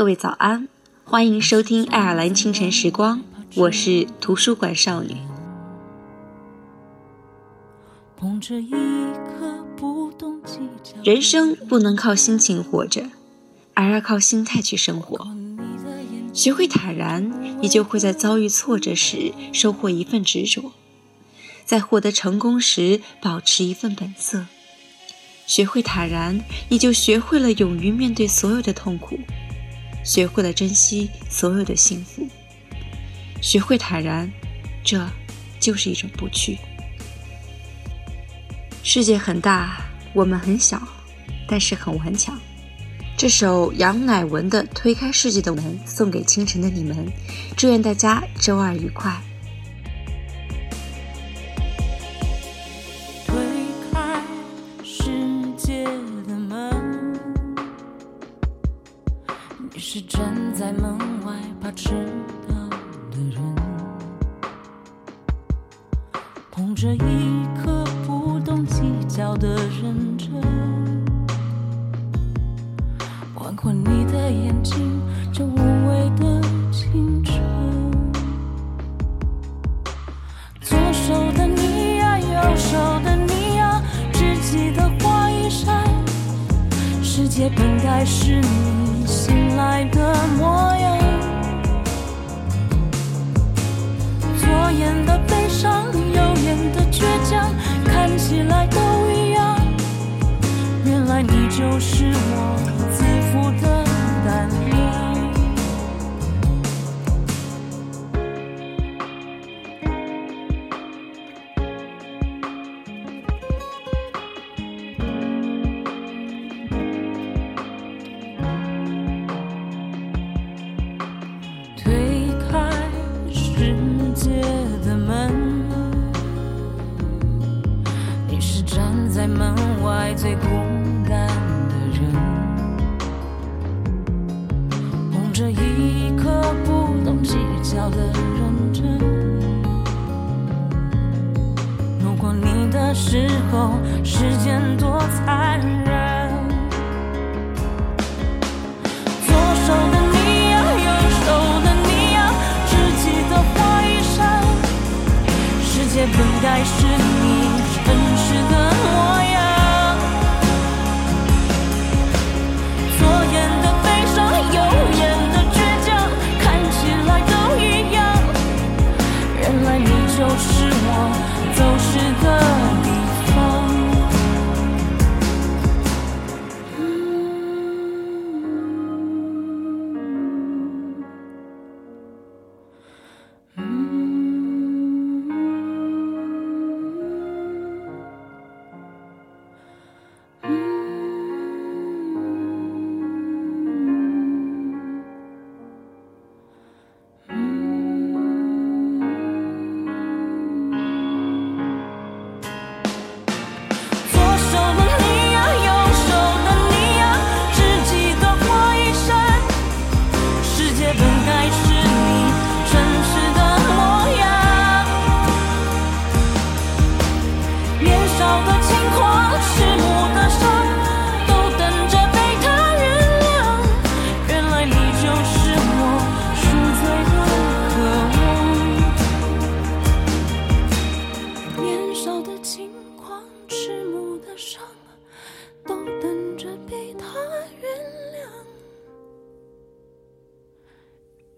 各位早安，欢迎收听爱尔兰清晨时光，我是图书馆少女。捧着一颗不懂计较人生不能靠心情活着，而要靠心态去生活。学会坦然，你就会在遭遇挫折时收获一份执着，在获得成功时保持一份本色。学会坦然，你就学会了勇于面对所有的痛苦，学会了珍惜所有的幸福。学会坦然，这就是一种不屈。世界很大，我们很小，但是很顽强。这首杨乃文的《推开世界的门》送给清晨的你们，祝愿大家周二愉快。人，捧着一颗不懂计较的认真，宽宽你的眼睛，这无畏的青春。左手的你呀，右手的你呀，只记得花一扇。世界本该是你醒来的模就是我自负的胆量。推开世界的门，你是站在门外最孤单时候，时间多残忍。左手的你呀，右手的你呀，只记得花一扇。世界本该是你真实的模样。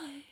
Bye.